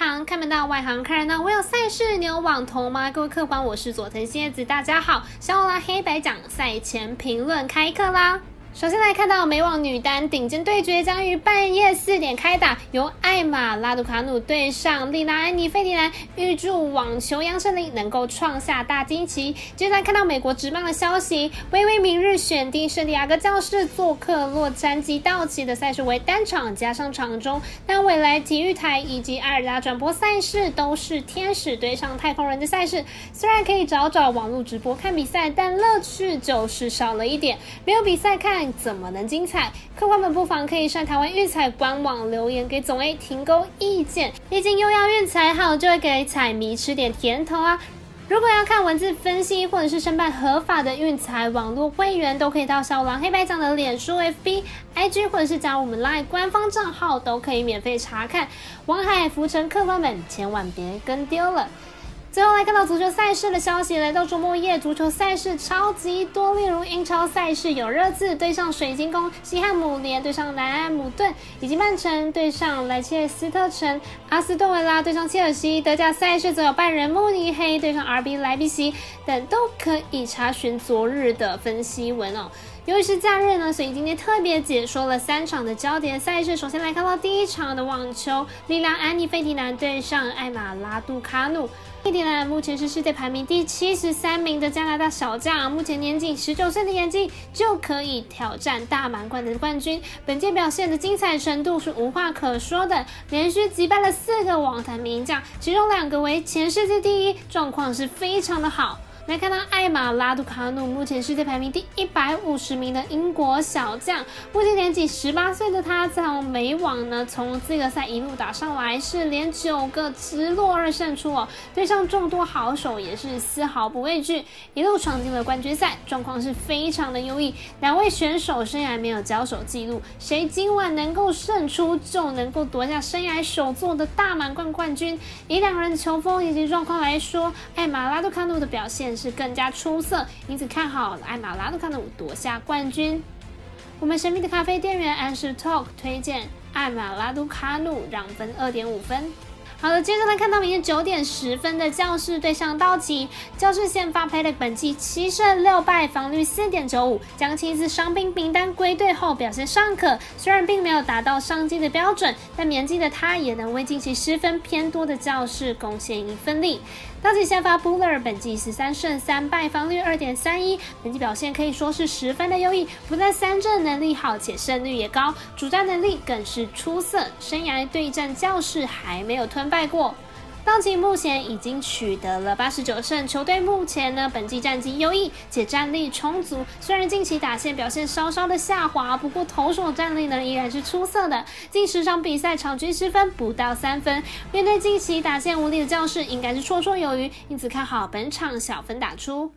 行看门道，外行看热闹。我有赛事，你有网投吗？各位客官，我是佐藤蝎子，大家好。小拉黑白讲赛前评论开课啦。首先来看到美网女单顶尖对决将于半夜四点开打，由艾玛拉杜卡努对上丽娜安妮费迪南，预祝网球杨丞琳能够创下大惊奇。接着来看到美国职棒的消息，微微明日选定圣地亚哥教室做客洛杉矶道奇的赛事为单场加上场中，但未来体育台以及艾尔达转播赛事都是天使对上太空人的赛事，虽然可以找找网络直播看比赛，但乐趣就是少了一点，没有比赛看。怎么能精彩？客官们不妨可以上台湾运彩官网留言给总 A 提供意见。毕竟又要运彩好，就会给彩迷吃点甜头啊！如果要看文字分析，或者是申办合法的运彩网络会员，都可以到小狼黑白奖的脸书、FB、IG，或者是加我们 LINE 官方账号，都可以免费查看。王海浮沉客官们千万别跟丢了。最后来看到足球赛事的消息，来到周末夜，足球赛事超级多，例如英超赛事有热刺对上水晶宫，西汉姆联对上南安姆顿，以及曼城对上莱切斯特城，阿斯顿维拉对上切尔西。德甲赛事则有拜仁慕尼黑对上 RB 莱比锡等，都可以查询昨日的分析文哦。由于是假日呢，所以今天特别解说了三场的焦点赛事。首先来看到第一场的网球，力量安妮费迪南对上艾玛拉杜卡努。费迪南目前是世界排名第七十三名的加拿大小将，目前年仅十九岁的年纪就可以挑战大满贯的冠军。本届表现的精彩程度是无话可说的，连续击败了四个网坛名将，其中两个为前世界第一，状况是非常的好。来看到艾玛拉杜卡努，目前世界排名第一百五十名的英国小将，目前年仅十八岁的他，在美网呢，从资格赛一路打上来，是连九个直落二胜出哦，对上众多好手也是丝毫不畏惧，一路闯进了冠军赛，状况是非常的优异。两位选手生涯没有交手记录，谁今晚能够胜出，就能够夺下生涯首座的大满贯冠军。以两人球风以及状况来说，艾玛拉杜卡努的表现。是更加出色，因此看好艾玛拉杜卡努夺下冠军。我们神秘的咖啡店员安士 Talk 推荐艾玛拉杜卡努让分二点五分。好的，接着来看到明天九点十分的教室对上道奇。教室先发配的本季七胜六败，防率四点九五。将亲自伤兵名单归队后表现尚可，虽然并没有达到上季的标准，但年纪的他也能为近期失分偏多的教室贡献一份力。道奇先发 b u l e r 本季十三胜三败，防率二点三一，本季表现可以说是十分的优异，不但三阵能力好，且胜率也高，主战能力更是出色。生涯对战教室还没有吞。败过，道奇目前已经取得了八十九胜，球队目前呢本季战绩优异且战力充足。虽然近期打线表现稍稍的下滑，不过投手战力呢依然是出色的。近十场比赛场均失分不到三分，面对近期打线无力的教室，应该是绰绰有余，因此看好本场小分打出。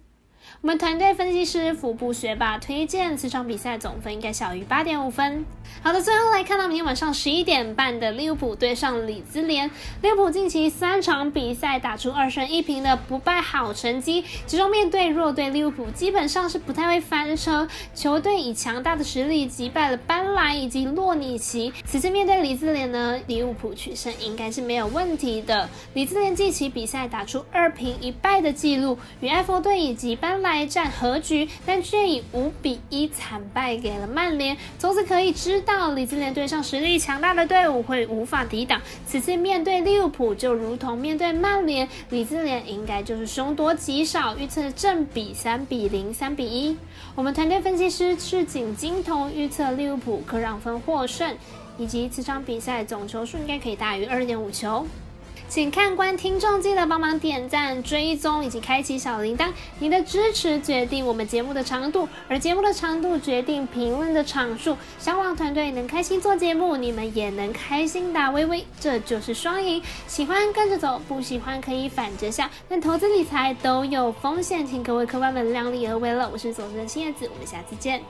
我们团队分析师腹部学霸推荐，此场比赛总分应该小于八点五分。好的，最后来看到明天晚上十一点半的利物浦对上里兹联。利物浦近期三场比赛打出二胜一平的不败好成绩，其中面对弱队利物浦基本上是不太会翻车。球队以强大的实力击败了班莱以及洛尼奇。此次面对里兹联呢，利物浦取胜应该是没有问题的。里兹联近期比赛打出二平一败的记录，与埃弗顿以及班来战和局，但却以五比一惨败给了曼联。从此可以知道，李兹联对上实力强大的队伍会无法抵挡。此次面对利物浦，就如同面对曼联，李兹联应该就是凶多吉少，预测正比三比零、三比一。我们团队分析师赤井金童预测利物浦可让分获胜，以及此场比赛总球数应该可以大于二点五球。请看官、听众记得帮忙点赞、追踪以及开启小铃铛。你的支持决定我们节目的长度，而节目的长度决定评论的场数。小网团队能开心做节目，你们也能开心打微微，这就是双赢。喜欢跟着走，不喜欢可以反着下。但投资理财都有风险，请各位客官们量力而为了。我是左的青叶子，我们下次见。